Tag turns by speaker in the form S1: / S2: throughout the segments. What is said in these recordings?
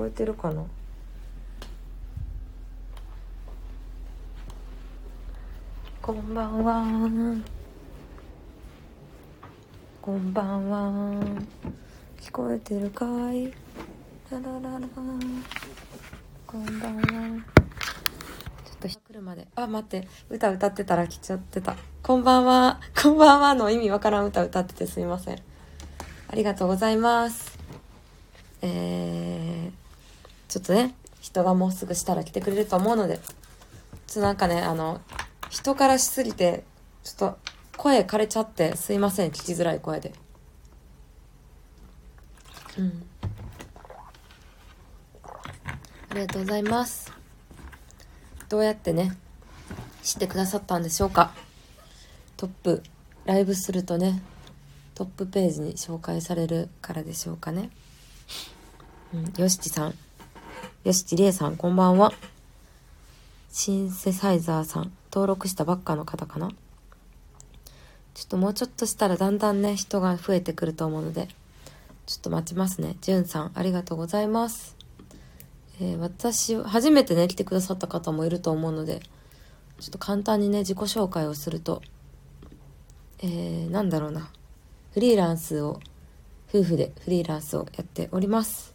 S1: こえてるかな？こんばんは。こんばんは。聞こえてるかい？ララララ。こんばんは。ちょっと来るまで。あ待って。歌歌ってたら来ちゃってた。こんばんは。こんばんはの意味わからん歌歌っててすいません。ありがとうございます。えー、ちょっとね人がもうすぐしたら来てくれると思うのでちょっとなんかねあの人からしすぎてちょっと声枯れちゃってすいません聞きづらい声で。うん。ありがとうございます。どうやってね知ってくださったんでしょうか。トップライブするとねトップページに紹介されるからでしょうかね。うんよしちさん。よしちりえさんこんばんは。シンセサイザーさん登録したばっかの方かな。ちょっともうちょっとしたらだんだんね人が増えてくると思うのでちょっと待ちますね。じゅんさんありがとうございます。えー、私初めてね来てくださった方もいると思うのでちょっと簡単にね自己紹介をするとえー、なんだろうな。フリーランスを夫婦でフリーランスをやっております。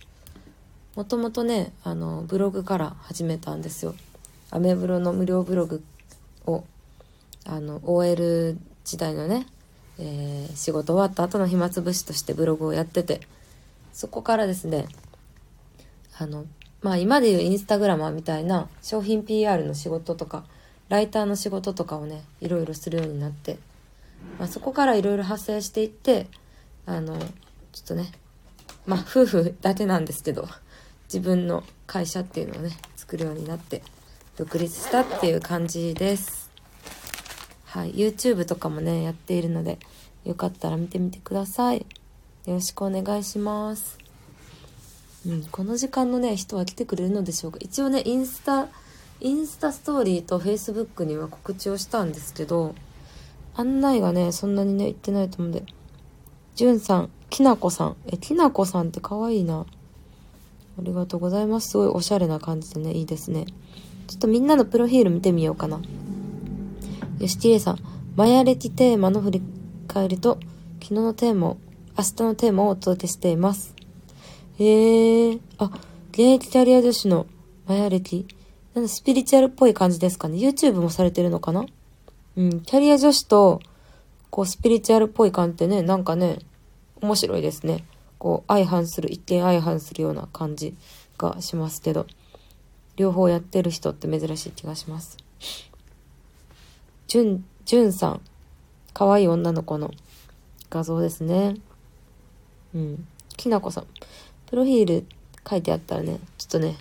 S1: もともとねあのブログから始めたんですよ。アメブロの無料ブログをあの OL 時代のね、えー、仕事終わった後の暇つぶしとしてブログをやっててそこからですねあのまあ今でいうインスタグラマーみたいな商品 PR の仕事とかライターの仕事とかをねいろいろするようになって、まあ、そこからいろいろ発生していってあのちょっとねまあ夫婦だけなんですけど自分の会社っていうのをね作るようになって独立したっていう感じです。はい。YouTube とかもねやっているのでよかったら見てみてください。よろしくお願いします。うん、この時間のね人は来てくれるのでしょうか。一応ねインスタインスタストーリーとフェイスブックには告知をしたんですけど案内がねそんなにね行ってないと思うんで。じゅんさんきなこさん。えきなこさんって可愛いな。ありがとうございますすごいおしゃれな感じでねいいですねちょっとみんなのプロフィール見てみようかなよしきれいさんマヤ歴テーマの振り返りと昨日のテーマ明日のテーマをお届けしていますへえ。あ、現役キャリア女子のマヤ歴。なん、スピリチュアルっぽい感じですかね。YouTube もされてるのかな？うん、キャリア女子と、こう、スピリチュアルっぽい感じってね、なんかね、面白いですね。こう、相反する、一見相反するような感じがしますけど、両方やってる人って珍しい気がします。じゅん、じゅんさん。可愛い女の子の画像ですね。うん。きなこさん。プロフィール書いてあったらね、ちょっとね、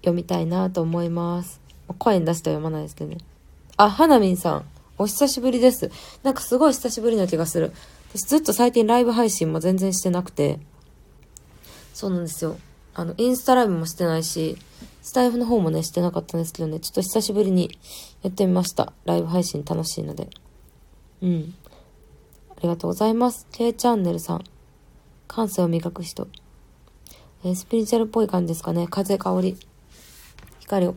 S1: 読みたいなと思います。声に出しては読まないですけどね。あ、はなみんさん。お久しぶりです。なんかすごい久しぶりな気がする。私ずっと最近ライブ配信も全然してなくて。そうなんですよ。あの、インスタライブもしてないし、スタイフの方もね、してなかったんですけどね、ちょっと久しぶりにやってみました。ライブ配信楽しいので。うん。ありがとうございます。K チャンネルさん。感性を磨く人。えー、スピリチュアルっぽい感じですかね。風、香り、光、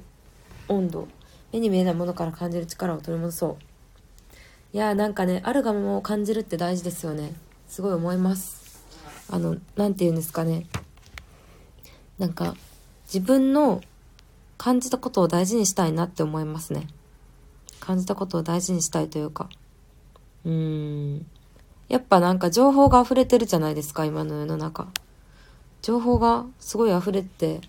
S1: 温度、目に見えないものから感じる力を取り戻そう。いやーなんかね、あるがままを感じるって大事ですよね。すごい思います。あの、なんて言うんですかね。なんか、自分の感じたことを大事にしたいなって思いますね。感じたことを大事にしたいというか。うーん。やっぱなんか情報が溢れてるじゃないですか、今の世の中。情報がすごい溢れて、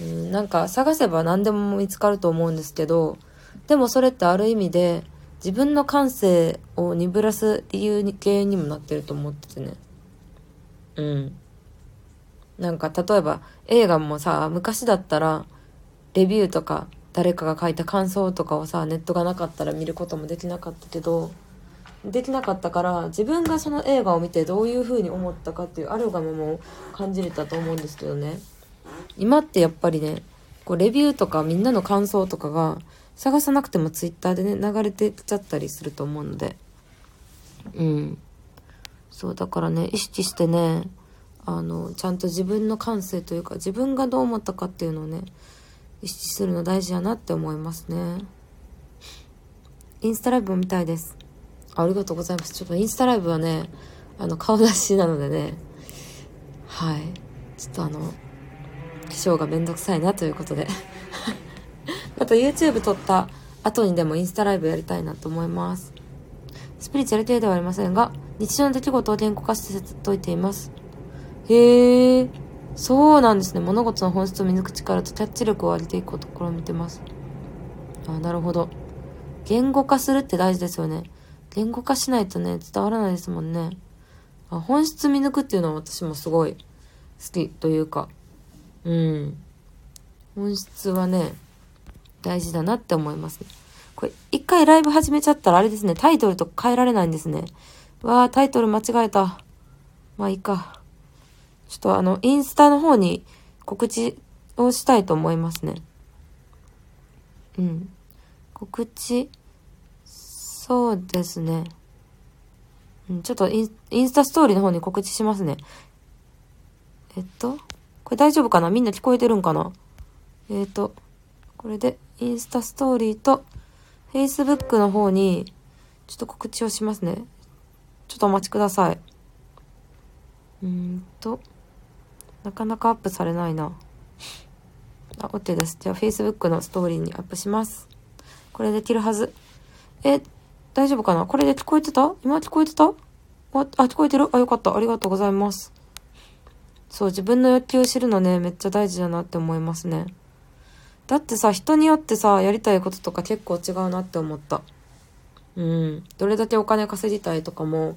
S1: うん、なんか探せば何でも見つかると思うんですけど、でもそれってある意味で自分の感性を鈍らす理由に、原因にもなってると思っててね。うん。なんか例えば映画もさ、昔だったらレビューとか誰かが書いた感想とかをさ、ネットがなかったら見ることもできなかったけど、できなかったから自分がその映画を見てどういう風に思ったかっていうあるがままを感じれたと思うんですけどね今ってやっぱりねこうレビューとかみんなの感想とかが探さなくてもツイッターでね流れてきちゃったりすると思うので。うん。そうだからね意識してねあのちゃんと自分の感性というか自分がどう思ったかっていうのをね意識するの大事やなって思いますね。インスタライブも見たいです。ありがとうございます。ちょっとインスタライブはねあの顔出しなのでね。はい。ちょっとあの化粧がめんどくさいなということでまた YouTube 撮った後にでもインスタライブやりたいなと思います。スピリチュアル系ではありませんが日常の出来事を言語化して解いています。へえそうなんですね。物事の本質を見抜く力とキャッチ力を上げていくところを見てます。あなるほど。言語化するって大事ですよね。言語化しないとね伝わらないですもんね。あ本質見抜くっていうのは私もすごい好きというか。うん。本質はね大事だなって思いますねこれ一回ライブ始めちゃったらあれですねタイトルと変えられないんですねわあタイトル間違えたまあいいかちょっとあの、インスタの方に告知をしたいと思いますね。うん。告知、そうですね。うん、ちょっとインインスタストーリーの方に告知しますね。えっと、これ大丈夫かな？みんな聞こえてるんかな？えっと、これでインスタストーリーと Facebook の方にちょっと告知をしますね。ちょっとお待ちください。うんと。なかなかアップされないな。あ、OK です。じゃあ Facebook のストーリーにアップします。これできるはず。え、大丈夫かな？これで聞こえてた？今聞こえてた？あ、聞こえてる？あ、よかった。ありがとうございます。そう、自分の欲求を知るのね、めっちゃ大事だなって思いますね。だってさ、人によってさ、やりたいこととか結構違うなって思った。うん。どれだけお金稼ぎたいとかも、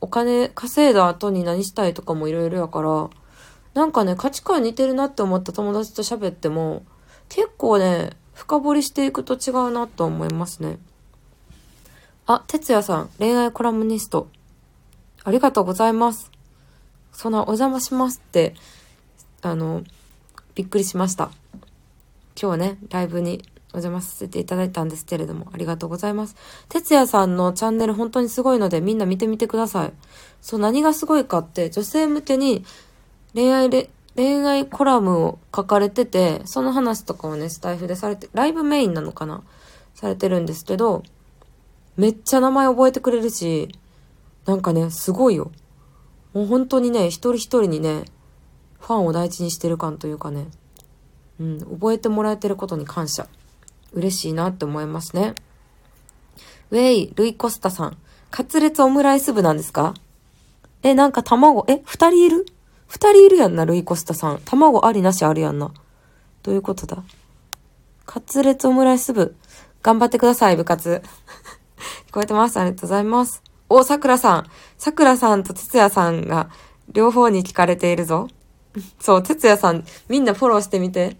S1: お金稼いだ後に何したいとかもいろいろやから、なんかね、価値観似てるなって思った友達と喋っても、結構ね、深掘りしていくと違うなと思いますね。あ、哲也さん、恋愛コラムニスト。ありがとうございます。そんなお邪魔しますって、あの、びっくりしました。今日ね、ライブにお邪魔させていただいたんですけれども、ありがとうございます。哲也さんのチャンネル本当にすごいので、みんな見てみてください。そう、何がすごいかって、女性向けに恋愛で、恋愛コラムを書かれてて、その話とかをね、スタイフでされて、ライブメインなのかなされてるんですけど、めっちゃ名前覚えてくれるし、なんかね、すごいよ。もう本当にね、一人一人にね、ファンを大事にしてる感というかね、うん、覚えてもらえてることに感謝。嬉しいなって思いますね。ウェイ、ルイ・コスタさん。カツレツオムライス部なんですか？え、なんか卵、え、二人いる？二人いるやんな、ルイコスタさん。卵ありなしあるやんな。どういうことだ？カツレツオムライス部。頑張ってください、部活。聞こえてます？ありがとうございます。お、桜さん。桜さんと哲也さんが両方に聞かれているぞ。そう、哲也さん、みんなフォローしてみて。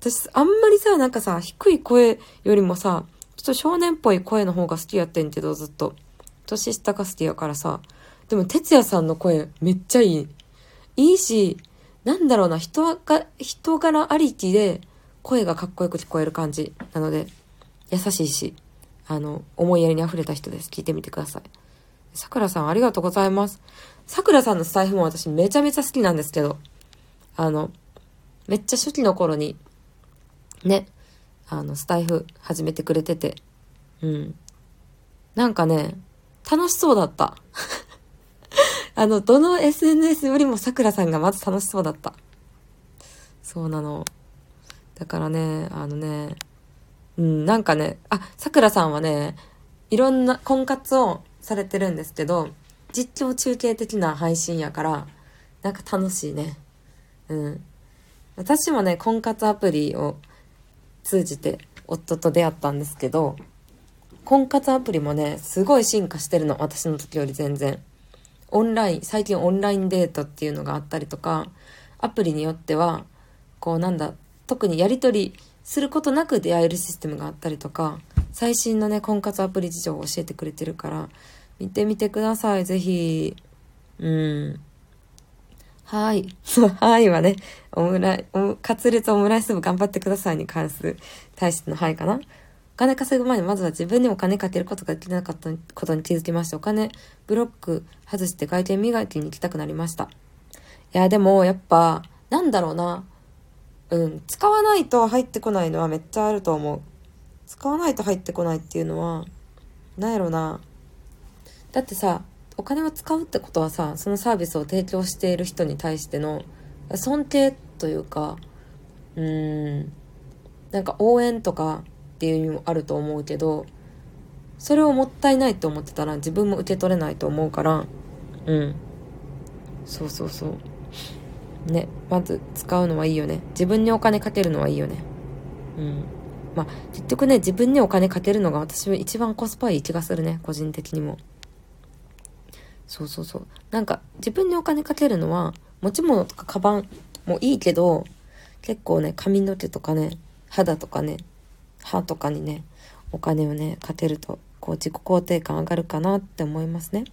S1: 私、あんまりさ、なんかさ、低い声よりもさ、ちょっと少年っぽい声の方が好きやってんけど、ずっと。年下が好きやからさ。でも、哲也さんの声めっちゃいい。いいし、なんだろうな、人が、人柄ありきで声がかっこよく聞こえる感じなので、優しいし、あの、思いやりに溢れた人です。聞いてみてください。さくらさんありがとうございます。さくらさんのスタイフも私めちゃめちゃ好きなんですけど、あの、めっちゃ初期の頃に、ね、あの、スタイフ始めてくれてて、うん。なんかね、楽しそうだった。あの、どの SNS よりもさくらさんがまず楽しそうだった。そうなの。だからね、あのね、うん、なんかね、あ、さくらさんはね、いろんな婚活をされてるんですけど、実況中継的な配信やから、なんか楽しいね。うん。私もね、婚活アプリを通じて夫と出会ったんですけど、婚活アプリもね、すごい進化してるの。私の時より全然。オンライン、最近オンラインデートっていうのがあったりとか、アプリによっては、こうなんだ、特にやりとりすることなく出会えるシステムがあったりとか、最新のね、婚活アプリ事情を教えてくれてるから、見てみてください、ぜひ。うん。はい。そう、はいはね、オムライ、カツレツオムライス部頑張ってくださいに関する対してのはいかな。お金稼ぐ前にまずは自分にお金かけることができなかったことに気づきまして、お金ブロック外して外見磨きに行きたくなりました。いや、でも、やっぱ、なんだろうな。うん。使わないと入ってこないのはめっちゃあると思う。使わないと入ってこないっていうのは、なんやろな。だってさ、お金を使うってことはさ、そのサービスを提供している人に対しての尊敬というか、うーん、なんか応援とかっていう意味もあると思うけど、それをもったいないと思ってたら自分も受け取れないと思うから、うん。そうそうそう。ね、まず使うのはいいよね。自分にお金かけるのはいいよね。うん。まあ、結局ね、自分にお金かけるのが私は一番コスパいい気がするね、個人的にも。そうそうそう。なんか、自分にお金かけるのは、持ち物とかカバンもいいけど、結構ね、髪の毛とかね、肌とかね、歯とかにね、お金をね、かけると、こう自己肯定感上がるかなって思いますね。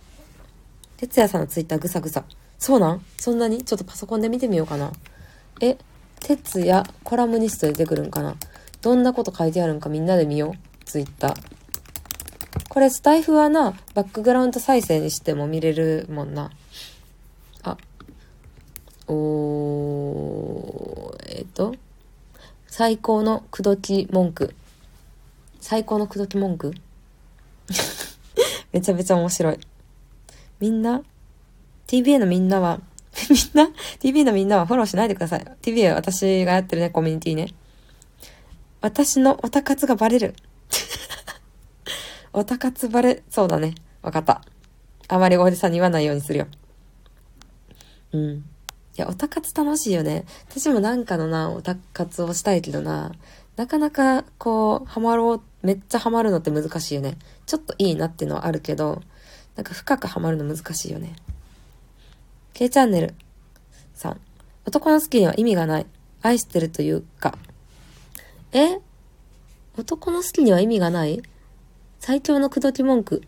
S1: 哲也さんのツイッターぐさぐさ。そうなん？そんなに？ちょっとパソコンで見てみようかな。え、哲也コラムニスト出てくるんかなどんなこと書いてあるんかみんなで見よう。ツイッター。これスタイフはな、バックグラウンド再生にしても見れるもんな。あ、おー、えっ、ー、と、最高の口説き文句。最高の口説き文句？めちゃめちゃ面白い。みんな ?TBA のみんなは？みんな ?TBA のみんなはフォローしないでください。TBA 私がやってるね、コミュニティね。私のオタ活がバレる。オタ活バレ、そうだね。わかった。あまりおじさんに言わないようにするよ。うん。いや、オタ活楽しいよね。私もなんかのな、オタ活をしたいけどな、なかなかこう、ハマろう、めっちゃハマるのって難しいよね。ちょっといいなっていうのはあるけど、なんか深くハマるの難しいよね。K チャンネルさん。男の好きには意味がない。愛してるというか。え？男の好きには意味がない？最強の口説き文句。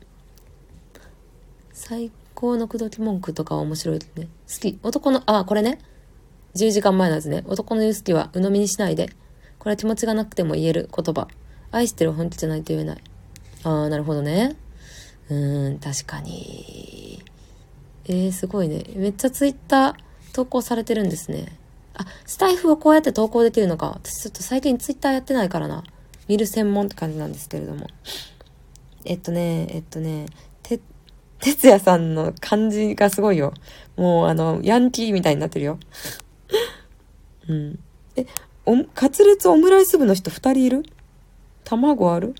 S1: 最高の口説き文句とか面白いですね。好き。男の、あ、これね。10時間前のやつね。男の言う好きは鵜呑みにしないで。これは気持ちがなくても言える言葉。愛してる本気じゃないと言えない。あー、なるほどね。うーん、確かに。えー、すごいね。めっちゃツイッター投稿されてるんですね。あ、スタイフをこうやって投稿できるのか。私ちょっと最近ツイッターやってないからな。見る専門って感じなんですけれども。えっとね、えっとね、て、哲也さんの感じがすごいよ。もうあの、ヤンキーみたいになってるよ。うん。え、お、カツレツオムライス部の人二人いる？卵ある？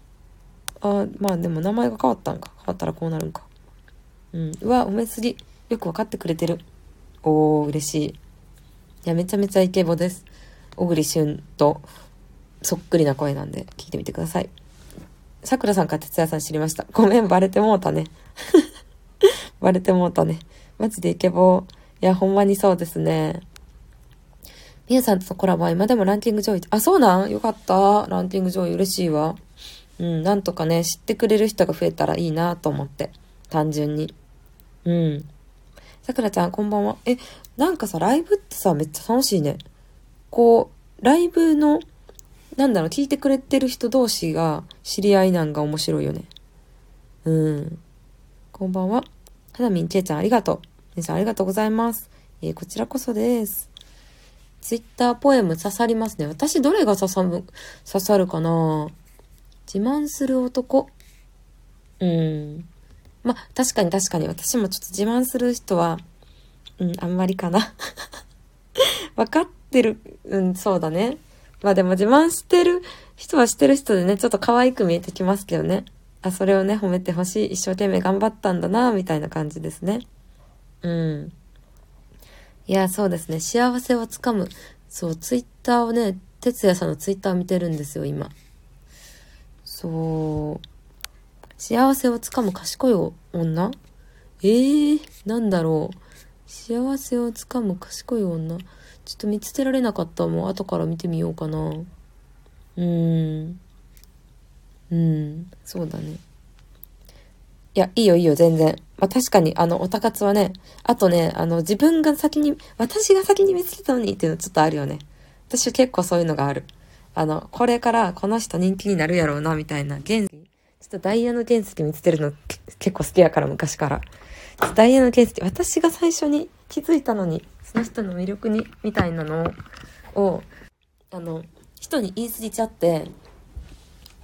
S1: あ、まあでも名前が変わったんか。変わったらこうなるんか。うん。うわ、おめすぎ。よくわかってくれてる。おー、嬉しい。いや、めちゃめちゃイケボです。小栗旬とそっくりな声なんで聞いてみてください。さくらさんか哲也さん知りました。ごめん、バレてもうたね。バレてもうたね。マジでイケボーいや、ほんまにそうですね。みゆさんとのコラボは今でもランキング上位。あ、そうなん？よかった。ランキング上位嬉しいわ。うん、なんとかね、知ってくれる人が増えたらいいなと思って。単純に。うん。さくらちゃん、こんばんは。え、なんかさ、ライブってさ、めっちゃ楽しいね。こう、ライブの、なんだろう、聞いてくれてる人同士が知り合いなんが面白いよね。うん。こんばんは。はなみんけいちゃん、ありがとう。皆さん、ありがとうございます。えー、こちらこそです。ツイッターポエム刺さりますね。私、どれが刺さる、刺さるかな？自慢する男。うん。ま、確かに確かに。私もちょっと自慢する人は、うん、あんまりかな。わかってる、うん、そうだね。まあでも自慢してる人はしてる人でね、ちょっと可愛く見えてきますけどね。あ、それをね、褒めてほしい。一生懸命頑張ったんだな、みたいな感じですね。うん。いや、そうですね。幸せをつかむ。そう、ツイッターをね、哲也さんのツイッターを見てるんですよ、今。そう。幸せをつかむ賢い女？えー、なんだろう。幸せをつかむ賢い女？ちょっと見つけられなかったもん。後から見てみようかな。うーん。うん。そうだね。いや、いいよいいよ、全然。まあ、確かに、あの、おたかつはね、あとね、あの、自分が先に、私が先に見つけたのにっていうのちょっとあるよね。私は結構そういうのがある。あの、これからこの人人気になるやろうな、みたいな、現ちょっとダイヤの原石見つけるの結構好きやから昔から。ダイヤの原石、私が最初に気づいたのに、その人の魅力に、みたいなのを、あの、人に言い過ぎちゃって、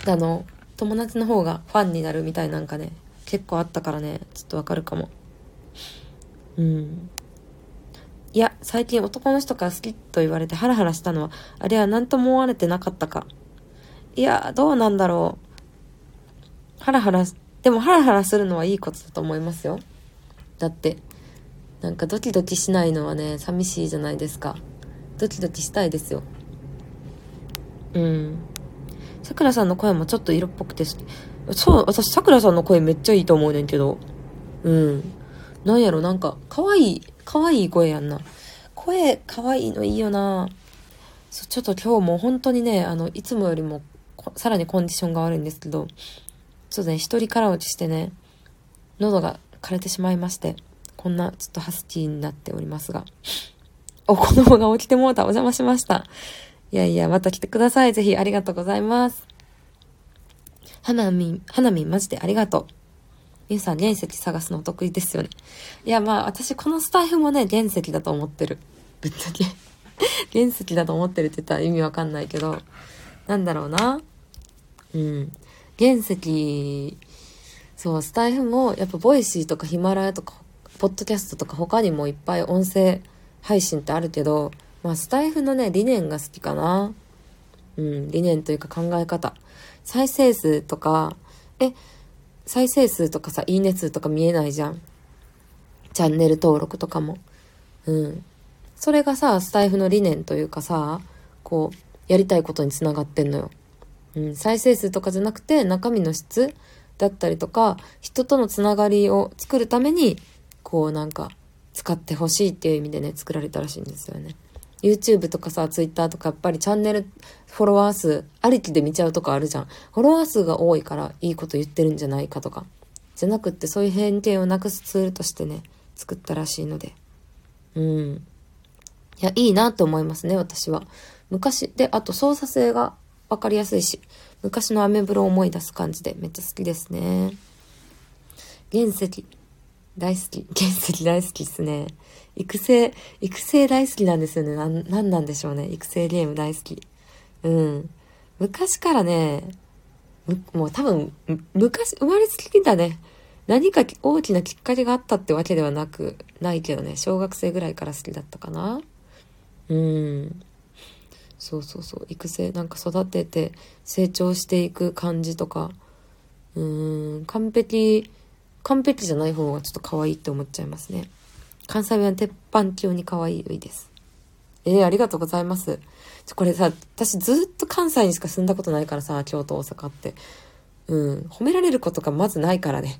S1: あの、友達の方がファンになるみたいなんかね、結構あったからね、ちょっとわかるかも。うん。いや、最近男の人から好きと言われてハラハラしたのは、あれは何とも思われてなかったか。いや、どうなんだろう。ハラハラ、でもハラハラするのはいいことだと思いますよ。だって、なんかドキドキしないのはね、寂しいじゃないですか。ドキドキしたいですよ。うん。さくらさんの声もちょっと色っぽくて。そう、私、さくらさんの声めっちゃいいと思うねんけど。うん。なんやろ、なんか、可愛い、可愛いい声やんな。声、可愛いいのいいよな。そう、ちょっと今日も本当にね、あの、いつもよりも、さらにコンディションが悪いんですけど、ちょっとね、一人空落ちしてね、喉が枯れてしまいまして、こんなちょっとハスキーになっておりますが。お、子供が起きてもうた。お邪魔しました。いやいや、また来てください。ぜひありがとうございます。花見、花見マジでありがとう。ゆうさん、原石探すのお得意ですよね。いや、まあ、私、このスタイフもね、原石だと思ってる。ぶっちゃけ。原石だと思ってるって言ったら意味わかんないけど、なんだろうな。うん。原石、そう、スタイフも、やっぱ、ボイシーとかヒマラヤとか、ポッドキャストとか他にもいっぱい音声配信ってあるけど、まあ、スタイフのね、理念が好きかな。うん、理念というか考え方。再生数とか、え、再生数とかさ、いいね数とか見えないじゃん。チャンネル登録とかも。うん。それがさ、スタイフの理念というかさ、こう、やりたいことにつながってんのよ。うん、再生数とかじゃなくて、中身の質だったりとか、人とのつながりを作るために、こうなんか、使ってほしいっていう意味でね、作られたらしいんですよね。YouTube とかさ、Twitter とかやっぱりチャンネルフォロワー数ありきで見ちゃうとこあるじゃん。フォロワー数が多いからいいこと言ってるんじゃないかとか。じゃなくってそういう偏見をなくすツールとしてね、作ったらしいので。うん。いや、いいなって思いますね、私は。昔、で、あと操作性がわかりやすいし、昔のアメブロを思い出す感じでめっちゃ好きですね。原石。大好き。原石大好きっすね。育成、育成大好きなんですよね。なん、なんなんでしょうね。育成ゲーム大好き。うん。昔からね、むもう多分、む昔、生まれつきだね。何か大きなきっかけがあったってわけではなく、ないけどね、小学生ぐらいから好きだったかな。うん。そうそうそう。育成、なんか育てて成長していく感じとか、うん、完璧、完璧じゃない方がちょっと可愛いって思っちゃいますね。関西弁は鉄板級に可愛いです。えー、ありがとうございます。これさ、私ずっと関西にしか住んだことないからさ、京都、大阪って。うん、褒められることがまずないからね。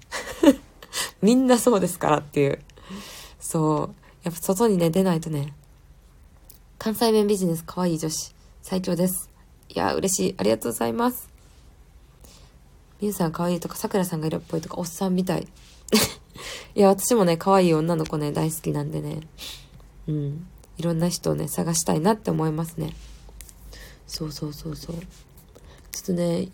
S1: みんなそうですからっていう。そう。やっぱ外にね、出ないとね。関西弁ビジネス可愛い女子、最強です。いや、嬉しい。ありがとうございます。みゆさん可愛いとか、さくらさんが色っぽいとか、おっさんみたい。いや、私もね、可愛い女の子ね、大好きなんでね。うん。いろんな人をね、探したいなって思いますね。そうそうそうそう。ちょっとね、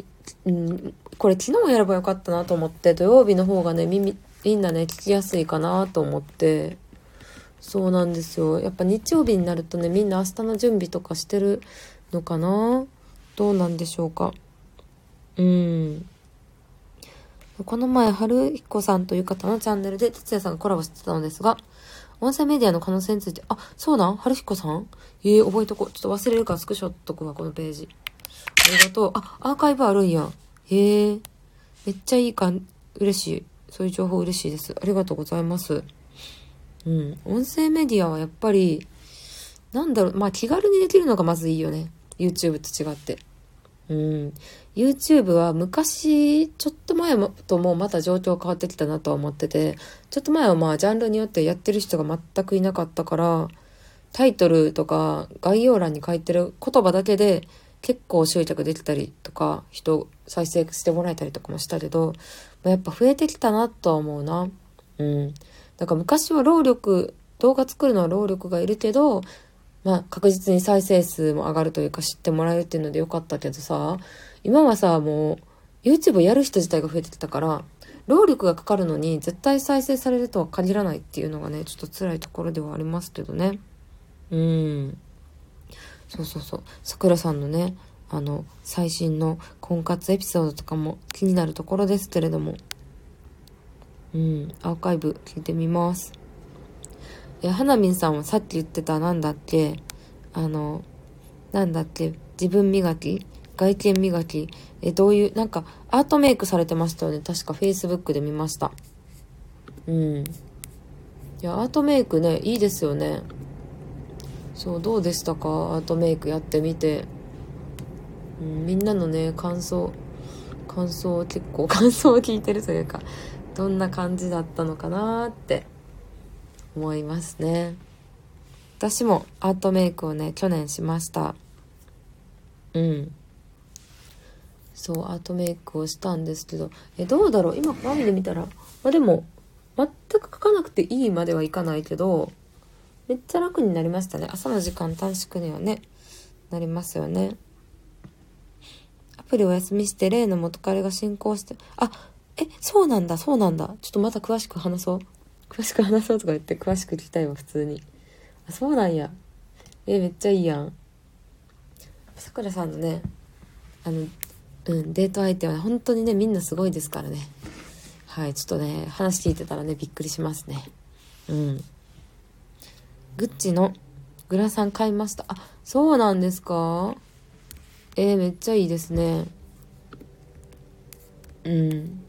S1: うん、これ昨日やればよかったなと思って、土曜日の方がね、耳、みんなね、聞きやすいかなと思って、そうなんですよ。やっぱ日曜日になるとね、みんな明日の準備とかしてるのかな？どうなんでしょうか。うん。この前、春彦さんという方のチャンネルで、哲也さんがコラボしてたのですが、音声メディアの可能性について、あ、そうなん？春彦さん？ええー、覚えとこう。ちょっと忘れるからスクショっとくわ、このページ。ありがとう。あ、アーカイブあるんや。へえ。めっちゃいいか、嬉しい。そういう情報嬉しいです。ありがとうございます。うん。音声メディアはやっぱり、なんだろう、まあ気軽にできるのがまずいいよね。YouTube と違って。うん。YouTube は昔、ちょっと前ともまた状況変わってきたなとは思ってて、ちょっと前はまあジャンルによってやってる人が全くいなかったから、タイトルとか概要欄に書いてる言葉だけで結構集客できたりとか、人再生してもらえたりとかもしたけど、やっぱ増えてきたなとは思うな。うん。だから昔は労力、動画作るのは労力がいるけど、まあ確実に再生数も上がるというか知ってもらえるっていうのでよかったけどさ、今はさ、もう YouTube やる人自体が増えてきたから、労力がかかるのに絶対再生されるとは限らないっていうのがね、ちょっと辛いところではありますけどね。うん。そうそうそう。さくらさんのね、あの、最新の婚活エピソードとかも気になるところですけれども。うん、アーカイブ聞いてみます。え、花見さんはさっき言ってたなんだっけ？あの、なんだっけ？自分磨き？外見磨き？え、どういう、なんか、アートメイクされてましたよね。確か Facebook で見ました。うん。いや、アートメイクね、いいですよね。そう、どうでしたか？アートメイクやってみて。うん、みんなのね、感想、感想結構、感想を聞いてるというか、どんな感じだったのかなって思いますね。私もアートメイクをね、去年しました。うん。そう、アートメイクをしたんですけど、え、どうだろう？今鏡で見たら、まあでも、全く描かなくていいまではいかないけど、めっちゃ楽になりましたね。朝の時間短縮にはね、なりますよね。アプリお休みして、例の元彼が進行して、あ、え、そうなんだ、そうなんだ。ちょっとまた詳しく話そう。詳しく話そうとか言って詳しく聞きたいわ、普通に。あ、そうなんや。え、めっちゃいいやん。さくらさんのね、あの、うん、デート相手は本当にね、みんなすごいですからね。はい、ちょっとね、話聞いてたらね、びっくりしますね。うん。グッチのグラサン買いました。あ、そうなんですか？えー、めっちゃいいですね。うん。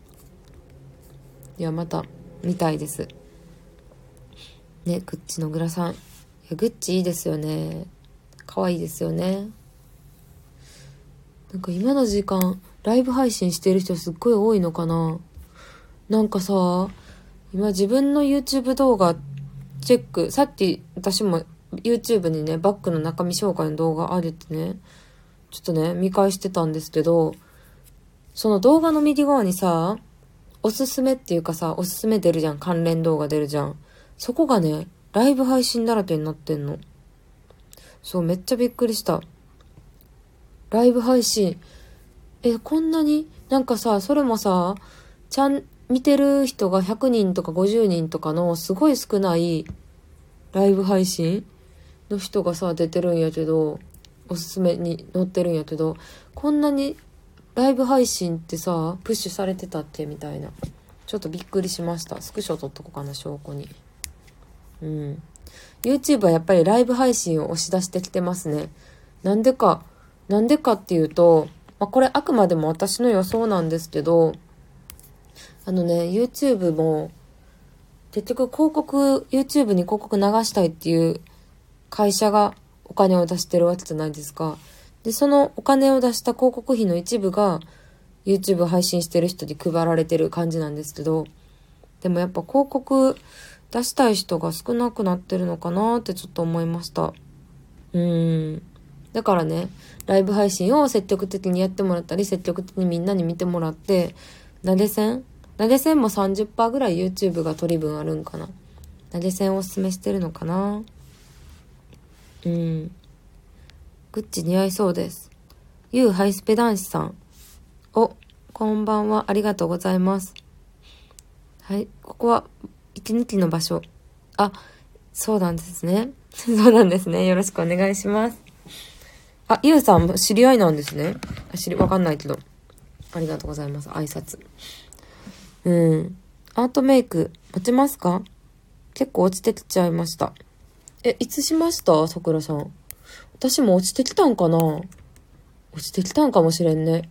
S1: いや、また見たいです。ね、グッチのグラサン。いや、グッチいいですよね。可愛いですよね。なんか今の時間、ライブ配信してる人すっごい多いのかななんかさ、今自分の YouTube 動画チェック、さっき私も YouTube にね、バッグの中身紹介の動画あるってね、ちょっとね、見返してたんですけど、その動画の右側にさ、おすすめっていうかさ、おすすめ出るじゃん。関連動画出るじゃん。そこがね、ライブ配信だらけになってんの。そう、めっちゃびっくりした。ライブ配信。え、こんなに？なんかさ、それもさ、ちゃん、見てる人が100人とか50人とかのすごい少ないライブ配信？の人がさ、出てるんやけど、おすすめに載ってるんやけど、こんなにライブ配信ってさ、プッシュされてたっけ？みたいな。ちょっとびっくりしました。スクショ撮っとこうかな、証拠に。うん。YouTube はやっぱりライブ配信を押し出してきてますね。なんでか、なんでかっていうと、まあ、これあくまでも私の予想なんですけど、あのね、YouTube も、結局広告、YouTube に広告流したいっていう会社がお金を出してるわけじゃないですか。で、そのお金を出した広告費の一部が YouTube 配信してる人に配られてる感じなんですけど、でもやっぱ広告出したい人が少なくなってるのかなってちょっと思いました。うーん。だからね、ライブ配信を積極的にやってもらったり、積極的にみんなに見てもらって、投げ銭？投げ銭も30%ぐらい YouTube が取り分あるんかな。投げ銭おすすめしてるのかな。うん。グッチ似合いそうです。ゆうハイスペ男子さん。お、こんばんは。ありがとうございます。はい。ここは、一日の場所。あ、そうなんですね。そうなんですね。よろしくお願いします。あ、ゆうさん、知り合いなんですね。知り、わかんないけど。ありがとうございます。挨拶。うん。アートメイク、落ちますか？結構落ちてきちゃいました。え、いつしました？さくらさん。私も落ちてきたんかな？落ちてきたんかもしれんね。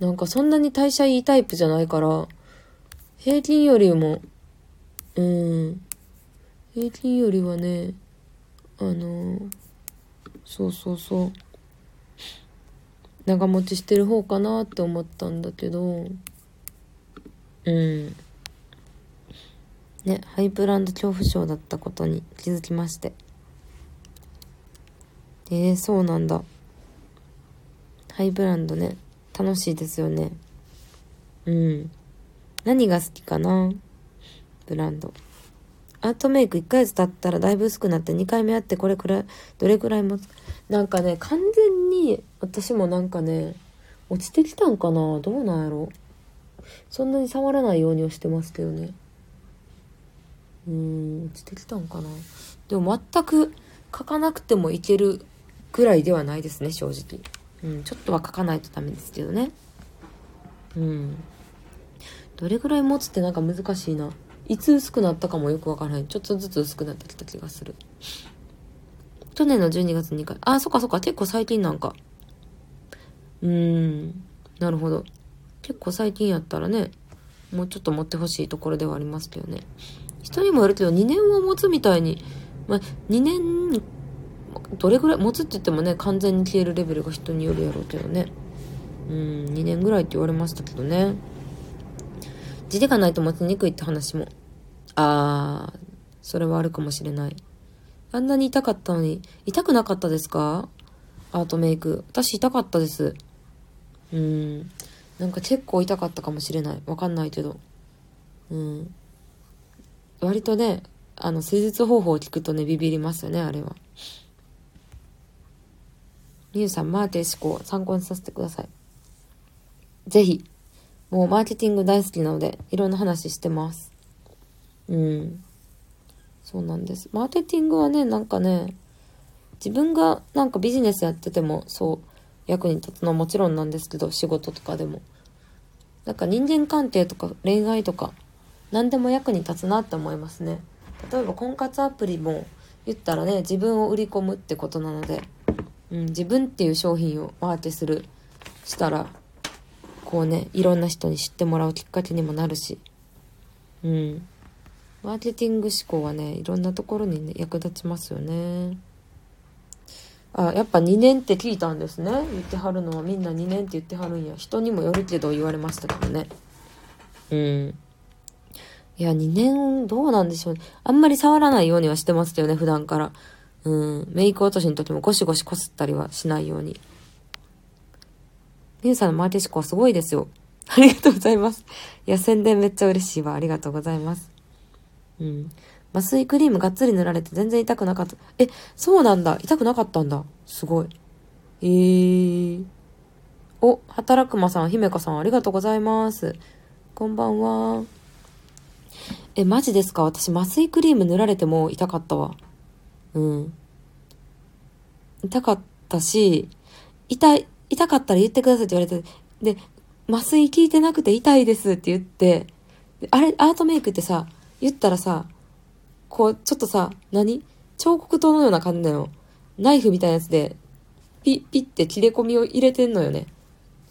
S1: なんかそんなに代謝いいタイプじゃないから、平均よりも、うん、平均よりはね、あの、そうそうそう、長持ちしてる方かなって思ったんだけど、うん。ね、ハイブランド恐怖症だったことに気づきまして。えー、そうなんだ。ハイブランドね。楽しいですよね。うん。何が好きかな？ブランド。アートメイク1ヶ月経ったらだいぶ薄くなって2回目やってこれくらい、どれくらいもなんかね、完全に私もなんかね、落ちてきたんかなどうなんやろそんなに触らないようにはしてますけどね。うん、落ちてきたんかなでも全く書かなくてもいけるぐらいではないですね、正直。うん、ちょっとは書かないとダメですけどね。うん。どれぐらい持つってなんか難しいな。いつ薄くなったかもよくわからない。ちょっとずつ薄くなってきた気がする。去年の12月2回。あ、そっかそっか。結構最近なんか。うーん。なるほど。結構最近やったらね、もうちょっと持ってほしいところではありますけどね。人にもよるけど、2年は持つみたいに、まあ、2年、どれぐらい、持つって言ってもね、完全に消えるレベルが人によるやろうけどね。うん、2年ぐらいって言われましたけどね。字でがないと持ちにくいって話も。あー、それはあるかもしれない。あんなに痛かったのに、痛くなかったですか？アートメイク。私痛かったです。うん。なんか結構痛かったかもしれない。わかんないけど。うん。割とね、あの、施術方法を聞くとね、ビビりますよね、あれは。みゆさん、マーティ思考、参考にさせてください。ぜひ。もうマーケティング大好きなので、いろんな話してます。うん。そうなんです。マーケティングはね、なんかね、自分がなんかビジネスやっててもそう役に立つのはもちろんなんですけど、仕事とかでも。なんか人間関係とか恋愛とか、何でも役に立つなって思いますね。例えば婚活アプリも言ったらね、自分を売り込むってことなので、うん、自分っていう商品をマーケする、したら、こうね、いろんな人に知ってもらうきっかけにもなるし、うん。マーケティング思考はね、いろんなところにね、役立ちますよね。あ、やっぱ2年って聞いたんですね。言ってはるのはみんな2年って言ってはるんや。人にもよるけど言われましたけどね。うん。いや、2年、どうなんでしょう、ね。あんまり触らないようにはしてますけどね、普段から。うん。メイク落としの時もゴシゴシこすったりはしないように。ミュウさんのマーティシコはすごいですよ。ありがとうございます。いや、宣伝めっちゃ嬉しいわ。ありがとうございます。うん。麻酔クリームがっつり塗られて全然痛くなかった。え、そうなんだ。痛くなかったんだ。すごい。えー。お、働くまさん、姫香さん、ありがとうございます。こんばんは。え、マジですか？私、麻酔クリーム塗られても痛かったわ。うん。痛かったし、痛い、痛かったら言ってくださいって言われて、で、麻酔効いてなくて痛いですって言って、あれ、アートメイクってさ、言ったらさ、こう、ちょっとさ、何？彫刻刀のような感じなの。ナイフみたいなやつで、ピッピッって切れ込みを入れてんのよね。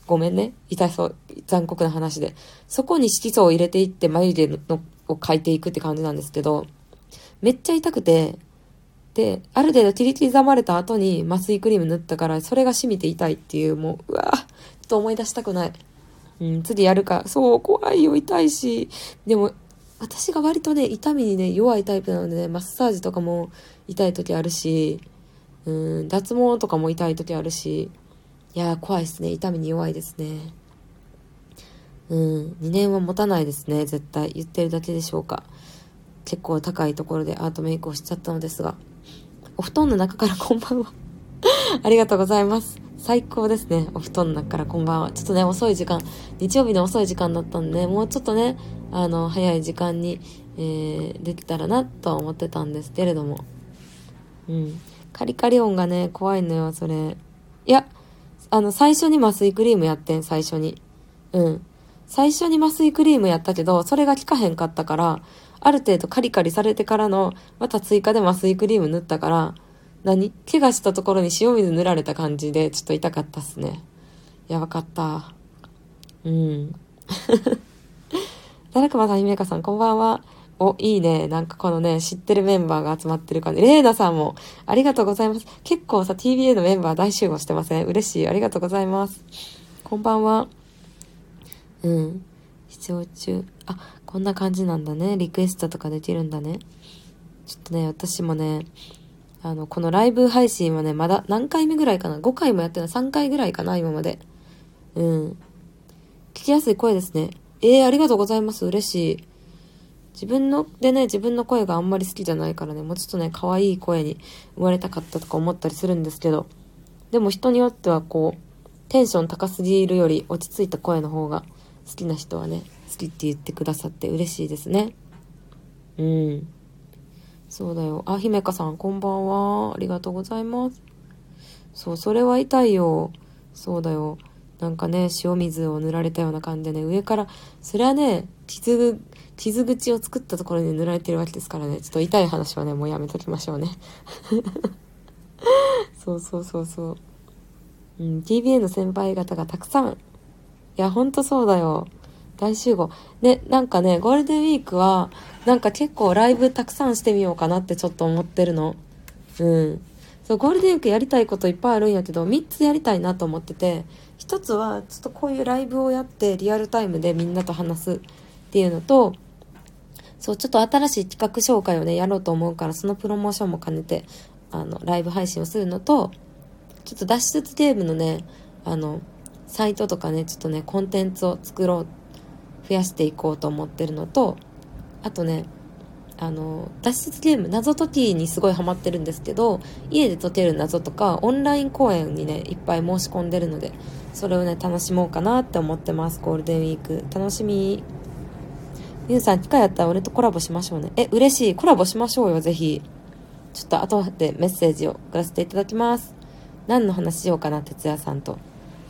S1: ごめんね。痛そう、残酷な話で。そこに色素を入れていって眉毛のを描いていくって感じなんですけど、めっちゃ痛くて、で、ある程度切り刻まれた後に麻酔クリーム塗ったから、それが染みて痛いっていう、もう、うわぁ、ちょっと思い出したくない。うん、次やるか。そう、怖いよ、痛いし。でも、私が割とね、痛みにね、弱いタイプなのでね、マッサージとかも痛い時あるし、うん、脱毛とかも痛い時あるし、いやー、怖いですね。痛みに弱いですね。うん、2年は持たないですね、絶対。言ってるだけでしょうか。結構高いところでアートメイクをしちゃったのですが。お布団の中からこんばんは ありがとうございます。最高ですね。お布団の中からこんばんは。ちょっとね、遅い時間、日曜日の遅い時間だったんで、もうちょっとね、あの、早い時間に、えー、できたらなとは思ってたんですけれども。うん。カリカリ音がね、怖いのよ、それ。いや、あの、最初に麻酔クリームやってん、最初に。うん。最初に麻酔クリームやったけど、それが効かへんかったから、ある程度カリカリされてからの、また追加で麻酔クリーム塗ったから、何？怪我したところに塩水塗られた感じで、ちょっと痛かったっすね。やばかった。うん。誰かまさん、姫香さん、こんばんは。お、いいね。なんかこのね、知ってるメンバーが集まってる感じ。レーナさんも、ありがとうございます。結構さ、TBA のメンバー大集合してません？嬉しい。ありがとうございます。こんばんは。うん。視聴中。あ、こんな感じなんだね。リクエストとかできるんだね。ちょっとね、私もね、あの、このライブ配信はね、まだ何回目ぐらいかな ?5 回もやってない。3回ぐらいかな今まで。うん。聞きやすい声ですね。えー、ありがとうございます。嬉しい。自分の、でね、自分の声があんまり好きじゃないからね、もうちょっとね、可愛い声に生まれたかったとか思ったりするんですけど、でも人によってはこう、テンション高すぎるより落ち着いた声の方が好きな人はね、好きって言ってくださって嬉しいですね。うん。そうだよ。あ、姫香さん、こんばんは。ありがとうございます。そう、それは痛いよ。そうだよ。なんかね、塩水を塗られたような感じでね、上から、それはね、傷、傷口を作ったところに塗られてるわけですからね、ちょっと痛い話はね、もうやめときましょうね。そうそうそうそう。うん、TBA の先輩方がたくさん。いや、ほんとそうだよ。大集合。ね、なんかね、ゴールデンウィークは、なんか結構ライブたくさんしてみようかなってちょっと思ってるの。うん。そう、ゴールデンウィークやりたいこといっぱいあるんやけど、3つやりたいなと思ってて、1つは、ちょっとこういうライブをやってリアルタイムでみんなと話すっていうのと、そう、ちょっと新しい企画紹介をね、やろうと思うから、そのプロモーションも兼ねて、あの、ライブ配信をするのと、ちょっと脱出ゲームのね、あの、サイトとかね、ちょっとね、コンテンツを作ろう、増やしていこうと思ってるのと、あとね、あの、脱出ゲーム、謎解きにすごいハマってるんですけど、家で解ける謎とか、オンライン公演にね、いっぱい申し込んでるので、それをね、楽しもうかなって思ってます、ゴールデンウィーク。楽しみ。ゆうさん、機会あったら俺とコラボしましょうね。え、嬉しい。コラボしましょうよ、ぜひ。ちょっと後でメッセージを送らせていただきます。何の話しようかな、哲也さんと。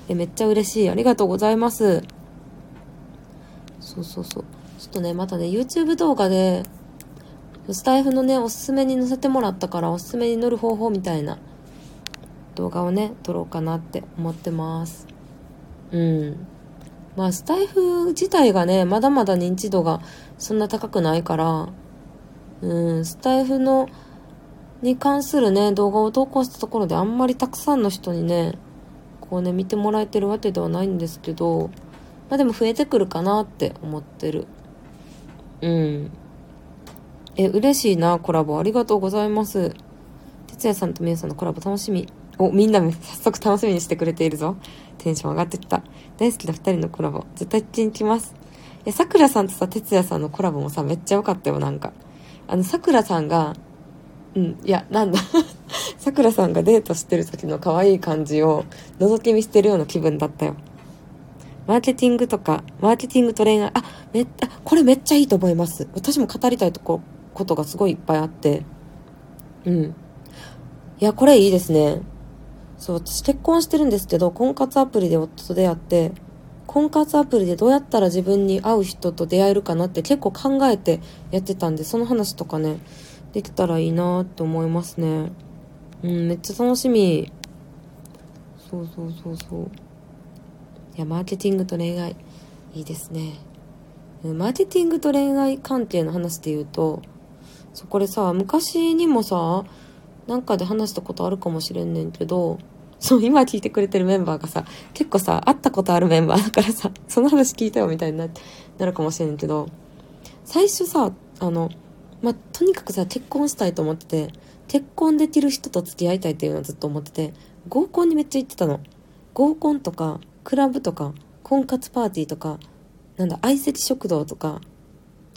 S1: え、めっちゃ嬉しい。ありがとうございます。そうそうそう。ちょっとね、またね、YouTube 動画で、スタイフのね、おすすめに載せてもらったから、おすすめに乗る方法みたいな動画をね、撮ろうかなって思ってます。うん。まあ、スタイフ自体がね、まだまだ認知度がそんな高くないから、うん、スタイフの、に関するね、動画を投稿したところであんまりたくさんの人にね、こうね、見てもらえてるわけではないんですけど、まあでも増えてくるかなって思ってる。うん。え、嬉しいな、コラボ。ありがとうございます。哲也さんとみゆさんのコラボ楽しみ。お、みんなも早速楽しみにしてくれているぞ。テンション上がってきた。大好きな二人のコラボ。絶対聞きます。え、さくらさんとさ、哲也さんのコラボもさ、めっちゃ良かったよ、なんか。あの、さくらさんが、うん、いや、なんだ。さくらさんがデートしてる時の可愛い感じを覗き見してるような気分だったよ。マーケティングとか、マーケティングと恋愛、あ、めっ、あ、これめっちゃいいと思います。私も語りたいとこ、ことがすごいいっぱいあって。うん。いや、これいいですね。そう、私結婚してるんですけど、婚活アプリで夫と出会って、婚活アプリでどうやったら自分に合う人と出会えるかなって結構考えてやってたんで、その話とかね、できたらいいなって思いますね。うん、めっちゃ楽しみ。そうそうそうそう。や、マーケティングと恋愛、いいですね。マーケティングと恋愛関係の話で言うと、そこでさ、昔にもさ、なんかで話したことあるかもしれんねんけど、そう、今聞いてくれてるメンバーがさ、結構さ、会ったことあるメンバーだからさ、その話聞いたよみたいにななるかもしれんけど、最初さ、あの、まあ、とにかくさ、結婚したいと思ってて、結婚できる人と付き合いたいっていうのはずっと思ってて、合コンにめっちゃ行ってたの。合コンとか、クラブとか、婚活パーティーとか、なんだ、相席食堂とか、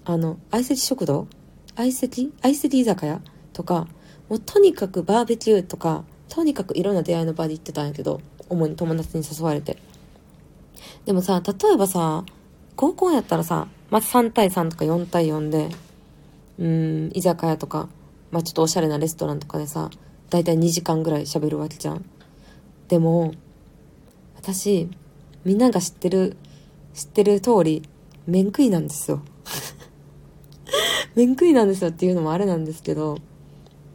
S1: あの、相席食堂？相席？相席居酒屋とか、もうとにかくバーベキューとか、とにかくいろんな出会いの場で行ってたんやけど、主に友達に誘われて。でもさ、例えばさ、合コンやったらさ、まず3対3とか4対4で、うん、居酒屋とか、まあちょっとおしゃれなレストランとかでさ、だいたい2時間ぐらい喋るわけじゃん。でも、私、みんなが知ってる、知ってる通り、面食いなんですよ。面食いなんですよっていうのもあれなんですけど、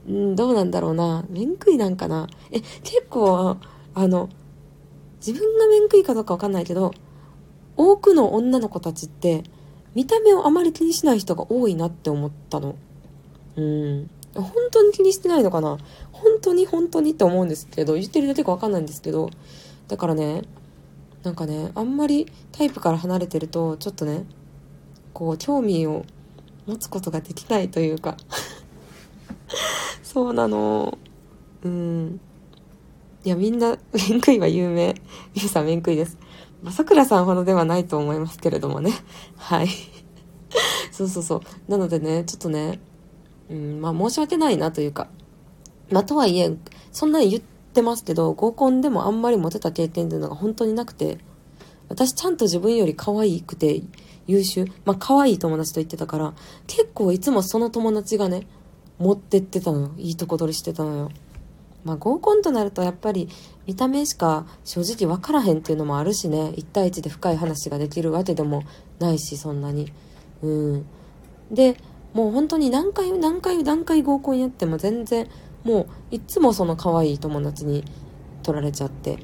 S1: うん、どうなんだろうな。面食いなんかな。え、結構、あの、自分が面食いかどうかわかんないけど、多くの女の子たちって、見た目をあまり気にしない人が多いなって思ったの。うん。本当に気にしてないのかな本当に本当にって思うんですけど、言ってるだけかわかんないんですけど、だからね、なんかね、あんまりタイプから離れてると、ちょっとね、こう、興味を持つことができないというかそうなの。うん。いや、みんな、面食いは有名。ゆうさん面食いです。ま、さくらさんほどではないと思いますけれどもね。はい。そうそうそう。なのでね、ちょっとね、うん、まあ申し訳ないなというか。まあとはいえ、そんなに言っててますけど合コンでもあんまりモテた経験っていうのが本当になくて私ちゃんと自分より可愛くて優秀まあ可愛い友達と言ってたから結構いつもその友達がね持ってってたのよ。いいとこ取りしてたのよ。まあ合コンとなるとやっぱり見た目しか正直分からへんっていうのもあるしね。1対1で深い話ができるわけでもないしそんなに。うん。でもう本当に何回何回何回合コンやっても全然もういつもその可愛い友達に取られちゃって。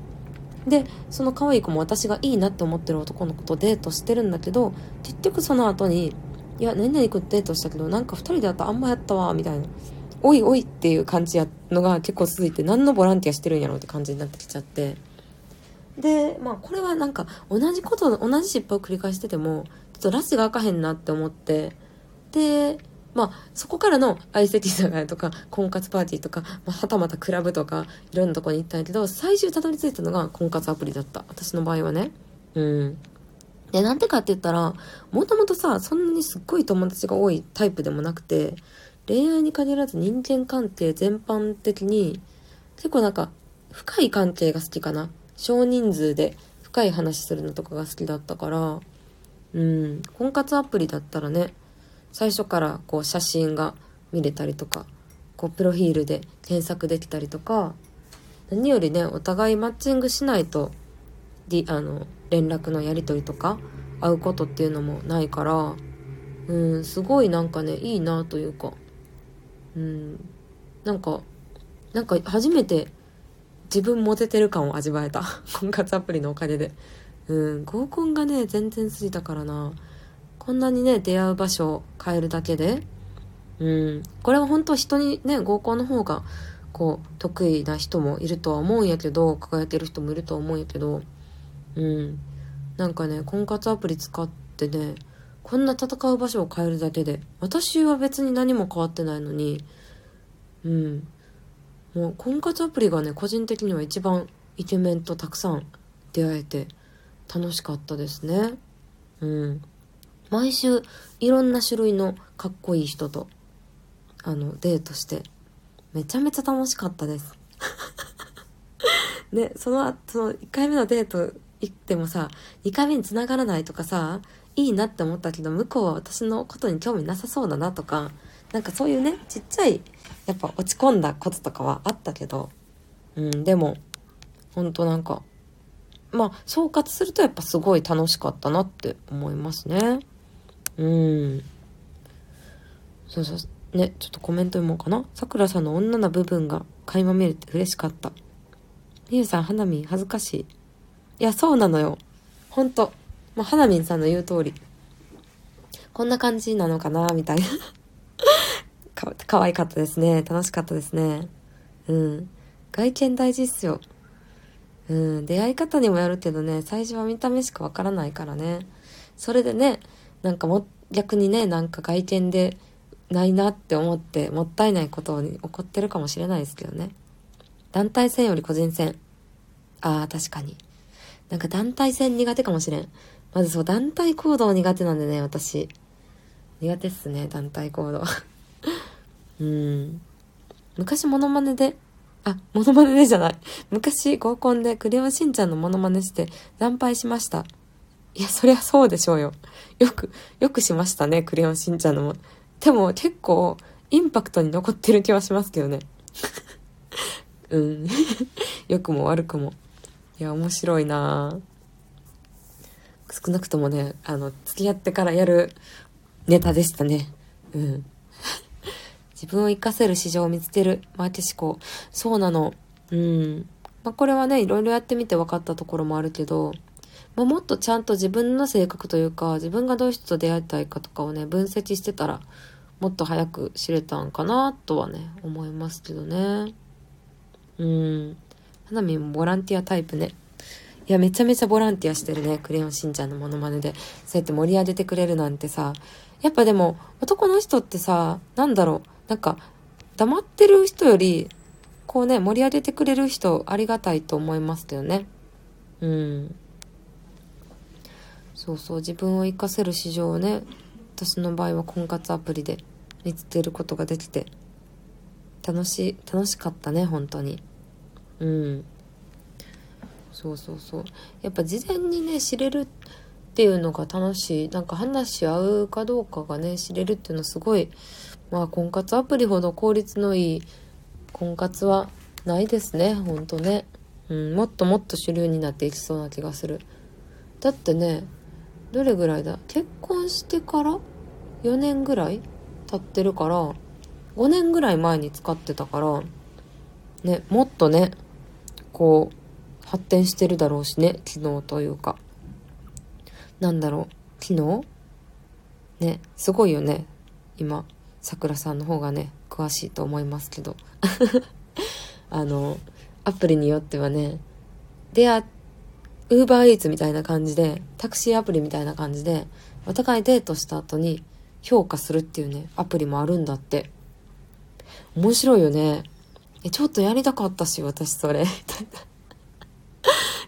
S1: でその可愛い子も私がいいなって思ってる男の子とデートしてるんだけど結局その後に「いや何々君とデートしたけどなんか2人でやったあんまやったわ」みたいな「おいおい」っていう感じやのが結構続いて何のボランティアしてるんやろうって感じになってきちゃって。でまあこれはなんか同じこと同じ失敗を繰り返しててもちょっとラッシュが開かへんなって思って。でまあ、そこからの相席居酒屋とか、婚活パーティーとか、まあ、はたまたクラブとか、いろんなとこに行ったんやけど、最終たどり着いたのが婚活アプリだった。私の場合はね。うん。で、なんでかって言ったら、もともとさ、そんなにすっごい友達が多いタイプでもなくて、恋愛に限らず人間関係全般的に、結構なんか、深い関係が好きかな。少人数で深い話するのとかが好きだったから、うん、婚活アプリだったらね、最初からこう写真が見れたりとかこうプロフィールで検索できたりとか何よりねお互いマッチングしないとあの連絡のやり取りとか会うことっていうのもないからうんすごいなんかねいいなというかうんなんかなんか初めて自分モテてる感を味わえた。婚活アプリのおかげで。うん合コンがね全然過ぎたからな。こんなにね、出会う場所を変えるだけで、うん、これは本当人にね、合コンの方が、こう、得意な人もいるとは思うんやけど、輝いてる人もいるとは思うんやけど、うん、なんかね、婚活アプリ使ってね、こんな戦う場所を変えるだけで、私は別に何も変わってないのに、うん、もう婚活アプリがね、個人的には一番イケメンとたくさん出会えて楽しかったですね。うん。毎週いろんな種類のかっこいい人とあのデートしてめちゃめちゃ楽しかったです ねそのその1回目のデート行ってもさ2回目に繋がらないとかさいいなって思ったけど向こうは私のことに興味なさそうだなとかなんかそういうねちっちゃいやっぱ落ち込んだこととかはあったけどうんでもほんとなんかまあ総括するとやっぱすごい楽しかったなって思いますね。うん。そうそう。ね、ちょっとコメント読もうかな。さくらさんの女の部分が垣間見れて嬉しかった。みゆさん、花見恥ずかしい。いや、そうなのよ。ほんと。もう花見さんの言う通り。こんな感じなのかなみたいな か。かわいかったですね。楽しかったですね。うん。外見大事っすよ。うん。出会い方にもやるけどね、最初は見た目しかわからないからね。それでね、なんかも逆にねなんか外見でないなって思ってもったいないことに起こってるかもしれないですけどね。団体戦より個人戦。ああ確かに。なんか団体戦苦手かもしれん。まずそう団体行動苦手なんでね私。苦手っすね団体行動。うん。昔モノマネであ、モノマネでじゃない。昔合コンでクレヨンしんちゃんのモノマネして惨敗しました。いや、そりゃそうでしょうよ。よく、よくしましたね、クレヨンしんちゃんのも。でも結構、インパクトに残ってる気はしますけどね。うん。良くも悪くも。いや、面白いな少なくともね、あの、付き合ってからやるネタでしたね。うん。自分を活かせる市場を見つける。マーケ思考。そうなの。うん。まあ、これはね、いろいろやってみて分かったところもあるけど、ま、もっとちゃんと自分の性格というか自分がどういう人と出会いたいかとかをね分析してたらもっと早く知れたんかなとはね思いますけどね。うん。花見もボランティアタイプね。いやめちゃめちゃボランティアしてるねクレヨンしんちゃんのモノマネで。そうやって盛り上げてくれるなんてさ。やっぱでも男の人ってさなんだろう。なんか黙ってる人よりこうね盛り上げてくれる人ありがたいと思いますけどね。うん。そうそう自分を活かせる市場をね私の場合は婚活アプリで見つけることができて楽し楽しかったね本当に。うん。そうそうそう。やっぱ事前にね知れるっていうのが楽しい。なんか話し合うかどうかがね知れるっていうのはすごいまあ婚活アプリほど効率のいい婚活はないですねほんとね、うん、もっともっと主流になっていきそうな気がする。だってねどれぐらいだ？結婚してから？4年ぐらい？経ってるから？5年ぐらい前に使ってたから？ねもっとねこう発展してるだろうしね機能というか。なんだろう？機能？ねすごいよね。今さくらさんの方がね詳しいと思いますけど。あのアプリによってはね出会ってウーバーイーツみたいな感じでタクシーアプリみたいな感じでお互いデートした後に評価するっていうねアプリもあるんだって。面白いよね。えちょっとやりたかったし私それ。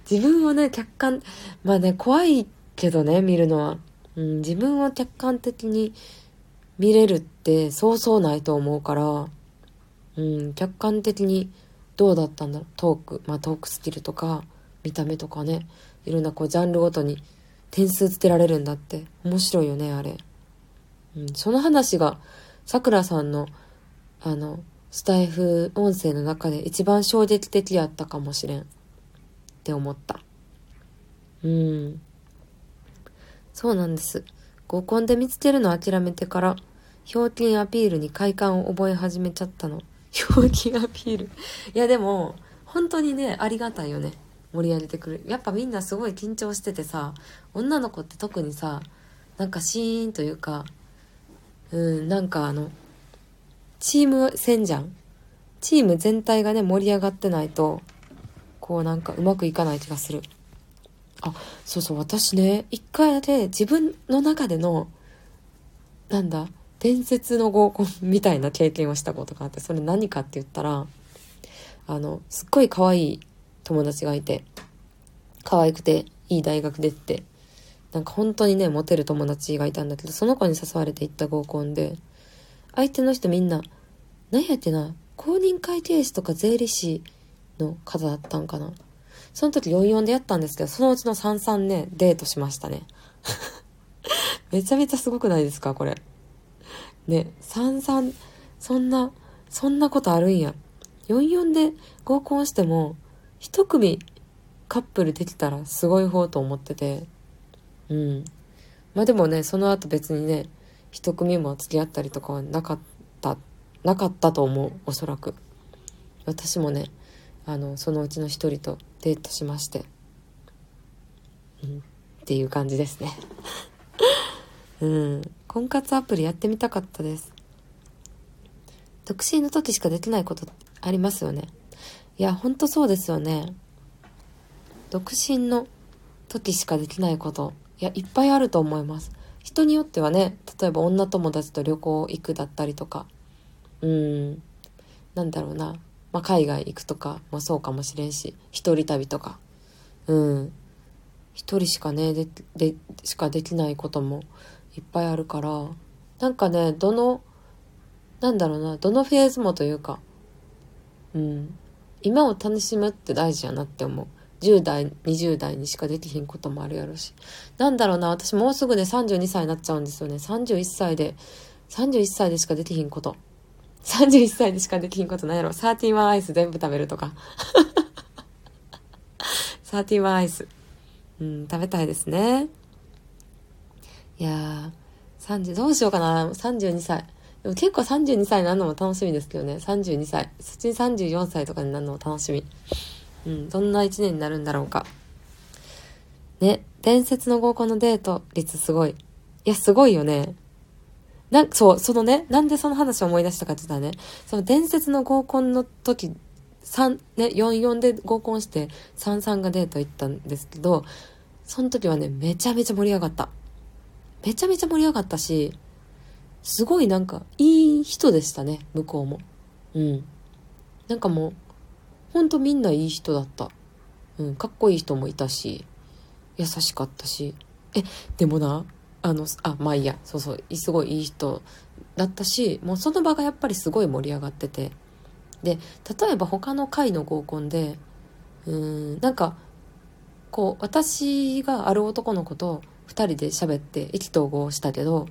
S1: 自分をね客観まあね怖いけどね見るのは、うん、自分を客観的に見れるってそうそうないと思うから、うん、客観的にどうだったんだろう。トーク、まあトークスキルとか、見た目とかね、いろんなこうジャンルごとに点数つけられるんだって。面白いよね、あれ。うん、その話が、さくらさんの、あの、スタイフ音声の中で一番衝撃的やったかもしれん。って思った。うん。そうなんです。合コンで見つけるの諦めてから、ひょうきんアピールに快感を覚え始めちゃったの。ひょうきんアピール。いやでも、本当にね、ありがたいよね。盛り上げてくる。やっぱみんなすごい緊張しててさ、女の子って特にさ、なんかシーンというか、うん、なんかあの、チーム戦じゃん。チーム全体がね、盛り上がってないと、こうなんかうまくいかない気がする。あ、そうそう、私ね、一回だけ自分の中での、なんだ、伝説の合コンみたいな経験をしたことがあって、それ何かって言ったら、あの、すっごい可愛い友達がいて、可愛くていい大学出て、なんか本当にね、モテる友達がいたんだけど、その子に誘われて行った合コンで、相手の人みんな、何やってな、公認会計士とか税理士の方だったんかな。その時44でやったんですけど、そのうちの33ね、デートしましたね。めちゃめちゃすごくないですか、これ。ね、33、そんな、そんなことあるんや。44で合コンしても、一組カップルできたらすごい方と思ってて。うん。まあでもね、その後別にね、一組も付き合ったりとかはなかった、なかったと思う、おそらく。私もね、あの、そのうちの一人とデートしまして。うん、っていう感じですね。うん。婚活アプリやってみたかったです。独身の時しかできないことありますよね。いや、ほんとそうですよね。独身の時しかできないこと。いや、いっぱいあると思います。人によってはね、例えば女友達と旅行行くだったりとか、うん、なんだろうな。まあ、海外行くとかもそうかもしれんし、一人旅とか。うん。一人しかね、で、で、しかできないこともいっぱいあるから、なんかね、どの、なんだろうな、どのフェーズもというか、うん。今を楽しむって大事やなって思う。10代、20代にしかできひんこともあるやろし。なんだろうな、私もうすぐね、32歳になっちゃうんですよね。31歳で、31歳でしかできひんこと。31歳でしかできひんことないやろ。31アイス全部食べるとか。31アイス。うん、食べたいですね。いやー、30、どうしようかな。32歳。でも結構32歳になるのも楽しみですけどね。32歳。そっちに34歳とかになるのも楽しみ。うん、どんな一年になるんだろうか。ね、伝説の合コンのデート率すごい。いや、すごいよね。な、そう、そのね、なんでその話を思い出したかって言ったらね、その伝説の合コンの時、3、ね、44で合コンして、33がデート行ったんですけど、その時はね、めちゃめちゃ盛り上がった。めちゃめちゃ盛り上がったし、すごいなんか、いい人でしたね、向こうも。うん。なんかもう、ほんとみんないい人だった。うん、かっこいい人もいたし、優しかったし。え、でもな、あの、あ、まあいいや、そうそう、すごいいい人だったし、もうその場がやっぱりすごい盛り上がってて、で例えば他の回の合コンでうんなんかこう私がある男の子と2人で喋って意気投合したけど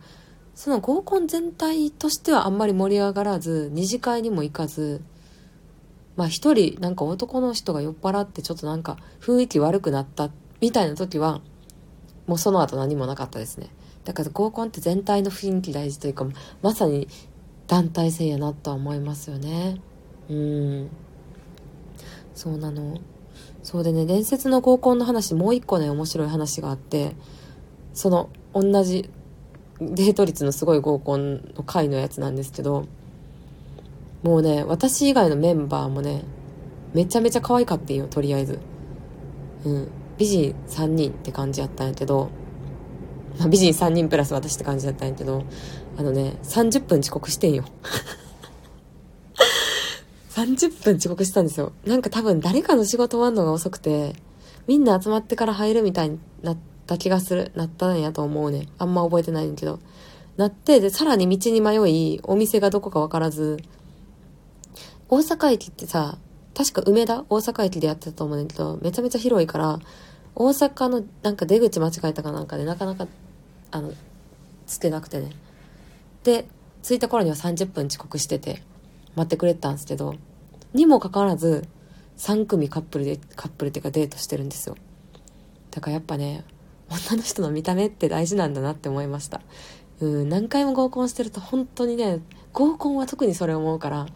S1: その合コン全体としてはあんまり盛り上がらず二次会にも行かずまあ一人なんか男の人が酔っ払ってちょっとなんか雰囲気悪くなったみたいな時はもうその後何もなかったですね。だから合コンって全体の雰囲気大事というかまさに団体戦やなとは思いますよね。うん。そうなの。そうでね伝説の合コンの話もう一個ね面白い話があってその同じデート率のすごい合コンの回のやつなんですけどもうね私以外のメンバーもねめちゃめちゃ可愛かってんよとりあえず。うん。美人3人って感じやったんやけど、まあ、美人3人プラス私って感じだったんやけどあのね30分遅刻してんよ。30分遅刻したんですよ。なんか多分誰かの仕事終わんのが遅くてみんな集まってから入るみたいになってた気がする。なったんやと思うね。あんま覚えてないんけど。なってでさらに道に迷いお店がどこか分からず大阪駅ってさ確か梅田？大阪駅でやってたと思うんだけどめちゃめちゃ広いから大阪のなんか出口間違えたかなんかでなかなかあのつけなくてね。で着いた頃には30分遅刻してて待ってくれてたんですけどにもかかわらず3組カップルでカップルっていうかデートしてるんですよ。だからやっぱね女の人の見た目って大事なんだなって思いました。うん何回も合コンしてると本当にね合コンは特にそれ思うから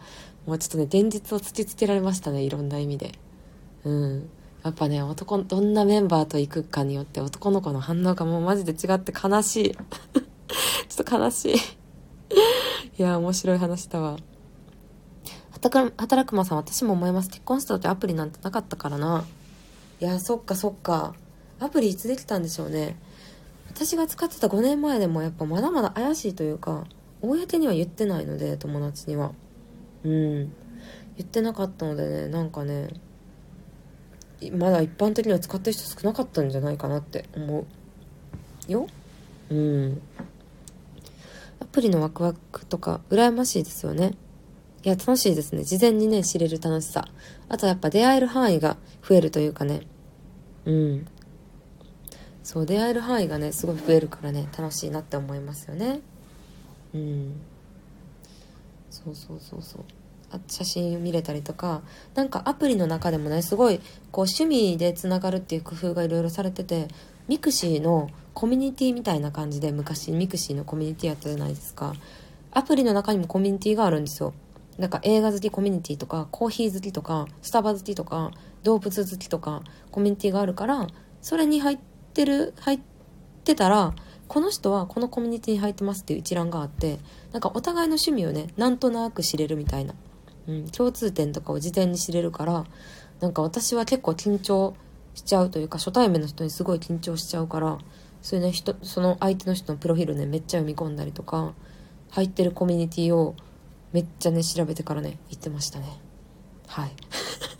S1: もうちょっとね現実を突きつけられましたねいろんな意味で。うん。やっぱね男どんなメンバーと行くかによって男の子の反応がもうマジで違って悲しい。ちょっと悲しい。いや面白い話だわ。働くまさん私も思います。結婚した時アプリなんてなかったからな。いやそっかそっか。アプリいつできたんでしょうね。私が使ってた5年前でもやっぱまだまだ怪しいというか公には言ってないので友達には。うん。言ってなかったのでねなんかねまだ一般的には使ってる人少なかったんじゃないかなって思う。よ。うん。アプリのワクワクとか羨ましいですよね。いや楽しいですね。事前にね知れる楽しさ。あとやっぱ出会える範囲が増えるというかね。うん。そう出会える範囲がねすごい増えるからね楽しいなって思いますよね。うん。そうそうそうそう。あ写真見れたりとかなんかアプリの中でもねすごいこう趣味でつながるっていう工夫がいろいろされててミクシーのコミュニティみたいな感じで昔ミクシーのコミュニティやったじゃないですか。アプリの中にもコミュニティがあるんですよ。なんか映画好きコミュニティとかコーヒー好きとかスタバ好きとか動物好きとかコミュニティがあるからそれに入っててる入ってたらこの人はこのコミュニティに入ってますっていう一覧があってなんかお互いの趣味をねなんとなく知れるみたいな、うん、共通点とかを事前に知れるからなんか私は結構緊張しちゃうというか初対面の人にすごい緊張しちゃうからそれね人その相手の人のプロフィールねめっちゃ読み込んだりとか入ってるコミュニティをめっちゃね調べてからね行ってましたね。はい。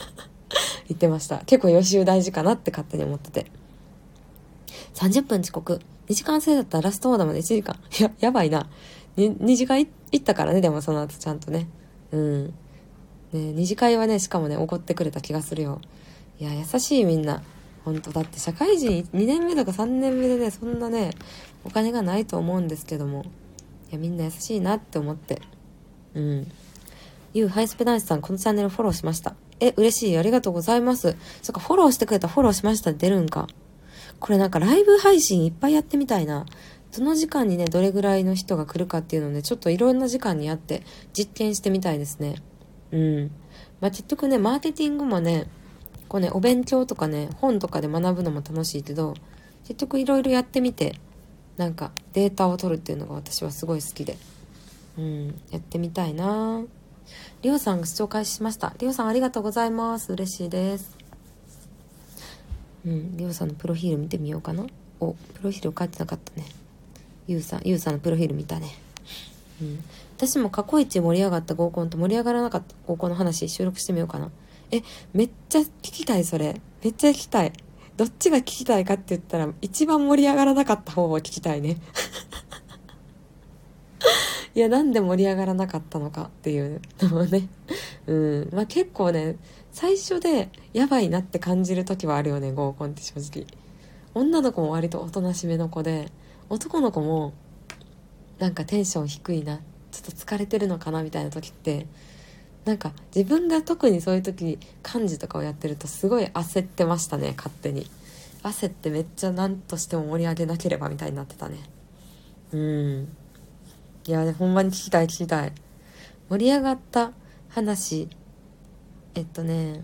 S1: 言ってました。結構予習大事かなって勝手に思ってて。30分遅刻2時間制だったらラストオーダーまで1時間い ややばいな 2, 2時間行ったからねでもその後ちゃんとねうんね2次会はねしかもね怒ってくれた気がするよいや優しいみんな本当だって社会人2年目とか3年目でねそんなねお金がないと思うんですけどもいやみんな優しいなって思ってうん。ゆうハイスペ男子さん、このチャンネルフォローしました。え、嬉しい。ありがとうございます。そっか、フォローしてくれたフォローしました出るんか。これなんかライブ配信いっぱいやってみたいな。その時間にね、どれぐらいの人が来るかっていうのをね、ちょっといろんな時間にやって実験してみたいですね。うん。まあ、結局ね、マーケティングもね、こうね、お勉強とかね、本とかで学ぶのも楽しいけど、結局いろいろやってみて、なんかデータを取るっていうのが私はすごい好きで。うん、やってみたいなりょうさん紹介しましたりょうさんありがとうございます嬉しいですうんりょうさんのプロフィール見てみようかな。おプロフィール書いてなかったね。ゆうさんゆうさんのプロフィール見たね。うん。私も過去一盛り上がった合コンと盛り上がらなかった合コンの話収録してみようかな。えめっちゃ聞きたいそれ。めっちゃ聞きたい。どっちが聞きたいかって言ったら一番盛り上がらなかった方を聞きたいね。いやなんで盛り上がらなかったのかっていうのもね。うん。まあ結構ね最初でやばいなって感じる時はあるよね合コンって正直。女の子も割とおとなしめの子で男の子もなんかテンション低いなちょっと疲れてるのかなみたいな時ってなんか自分が特にそういう時に幹事とかをやってるとすごい焦ってましたね勝手に。焦ってめっちゃ何としても盛り上げなければみたいになってたね。うん。いやほんまに聞きたい聞きたい。盛り上がった話えっとね。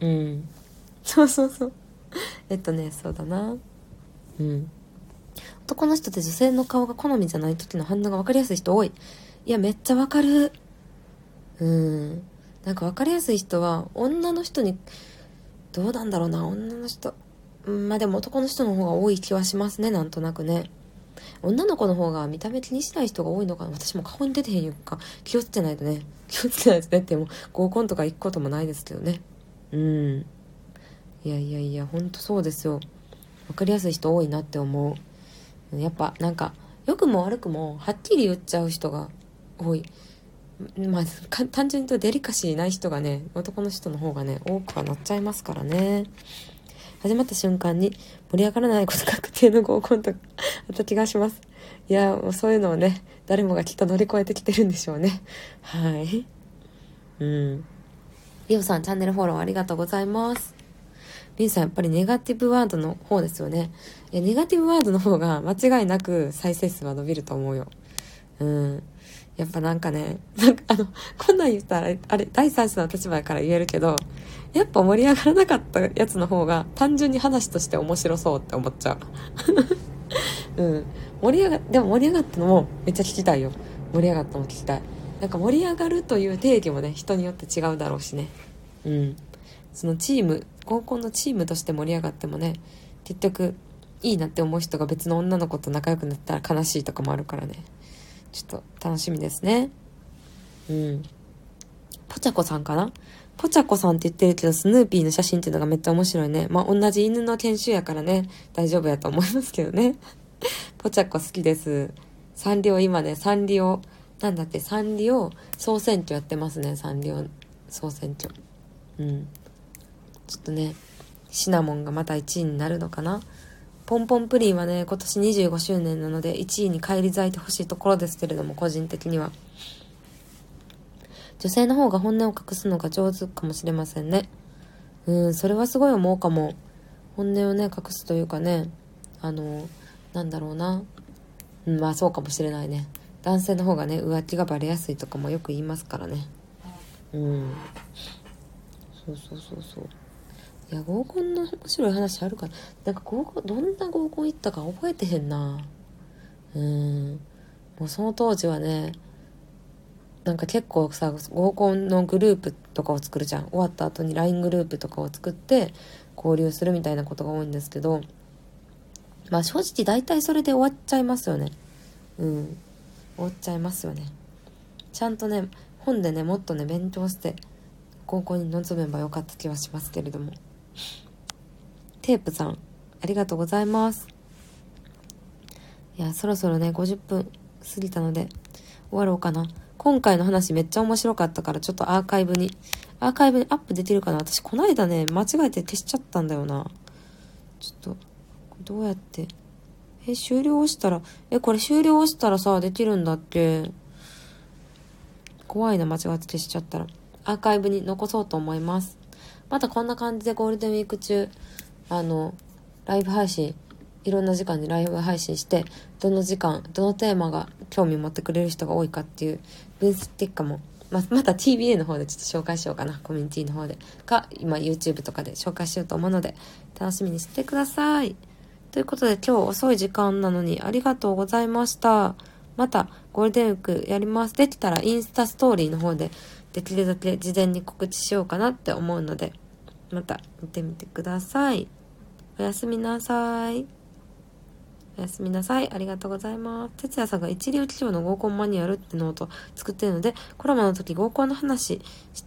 S1: うん。そうそうそう。えっとねそうだな。うん。男の人って女性の顔が好みじゃない時の反応が分かりやすい人多い。いやめっちゃ分かる。うん。なんか分かりやすい人は女の人にどうなんだろうな。女の人。うんまあでも男の人の方が多い気はしますねなんとなくね。女の子の方が見た目気にしない人が多いのかな。私も顔に出てへんよか。気をつけないとね気をつけないとねっても合コンとか行くこともないですけどね。うん。いやいやいやほんとそうですよ。分かりやすい人多いなって思う。やっぱなんか良くも悪くもはっきり言っちゃう人が多い。まあ単純に言うとデリカシーない人がね男の人の方がね多くはなっちゃいますからね。始まった瞬間に盛り上がらないこと確定の合コンとあった気がします。いや、もうそういうのをね、誰もがきっと乗り越えてきてるんでしょうね。はい。うん。リオさん、チャンネルフォローありがとうございます。リンさん、やっぱりネガティブワードの方ですよね。いや、ネガティブワードの方が間違いなく再生数は伸びると思うよ。うん。やっぱなんかね、なんかあの、こんなん言ったら、あれ、第三者の立場から言えるけど、やっぱ盛り上がらなかったやつの方が単純に話として面白そうって思っちゃう。うん。盛り上が、でも盛り上がったのもめっちゃ聞きたいよ。盛り上がったのも聞きたい。なんか盛り上がるという定義もね、人によって違うだろうしね。うん。そのチーム、合コンのチームとして盛り上がってもね、結局、いいなって思う人が別の女の子と仲良くなったら悲しいとかもあるからね。ちょっと楽しみですね。うん。ぽちゃこさんかな？ポチャコさんって言ってるけど、スヌーピーの写真っていうのがめっちゃ面白いね。まあ、同じ犬の犬種やからね、大丈夫やと思いますけどね。ポチャコ好きです。サンリオ今ね、サンリオ、なんだって、サンリオ総選挙やってますね、サンリオ総選挙。うん。ちょっとね、シナモンがまた1位になるのかなポンポンプリンはね、今年25周年なので1位に返り咲いてほしいところですけれども、個人的には。女性の方が本音を隠すのが上手かもしれませんね。うん、それはすごい思うかも。本音をね、隠すというかね、あの、なんだろうな。うん、まあそうかもしれないね。男性の方がね、浮気がバレやすいとかもよく言いますからね。うん。そうそうそうそう。いや、合コンの面白い話あるから。なんか合コン、どんな合コン行ったか覚えてへんな。うん。もうその当時はね、なんか結構さ合コンのグループとかを作るじゃん終わった後に LINE グループとかを作って交流するみたいなことが多いんですけどまあ正直大体それで終わっちゃいますよね。うん。終わっちゃいますよね。ちゃんとね本でねもっとね勉強して高校に臨めばよかった気はしますけれども。テープさんありがとうございます。いやそろそろね50分過ぎたので終わろうかな。今回の話めっちゃ面白かったからちょっとアーカイブに、アーカイブにアップできるかな。私こないだね、間違えて消しちゃったんだよな。ちょっと、どうやって？え、終了したら、え、これ終了したらさ、できるんだっけ？怖いな、間違って消しちゃったら。アーカイブに残そうと思います。またこんな感じでゴールデンウィーク中、あの、ライブ配信いろんな時間にライブ配信してどの時間どのテーマが興味持ってくれる人が多いかっていう分析結果もままた TBA の方でちょっと紹介しようかなコミュニティの方でか今 YouTube とかで紹介しようと思うので楽しみにしてくださいということで今日遅い時間なのにありがとうございましたまたゴールデンウィークやりますできたらインスタストーリーの方でできるだけ事前に告知しようかなって思うのでまた見てみてくださいおやすみなさい。おやすみなさい。ありがとうございます。哲也さんが一流企業の合コンマニュアルってノート作ってるので、コラボの時合コンの話、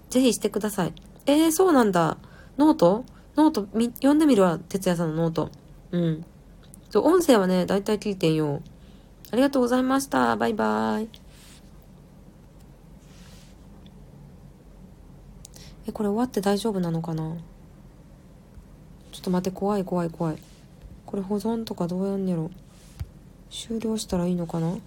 S1: ぜひしてください。えー、そうなんだ。ノート？ノート、読んでみるわ。哲也さんのノート。うん。そう、音声はね、だいたい聞いてんよ。ありがとうございました。バイバイ。え、これ終わって大丈夫なのかな？ちょっと待って、怖い怖い怖い。これ保存とかどうやんねやろ。終了したらいいのかな？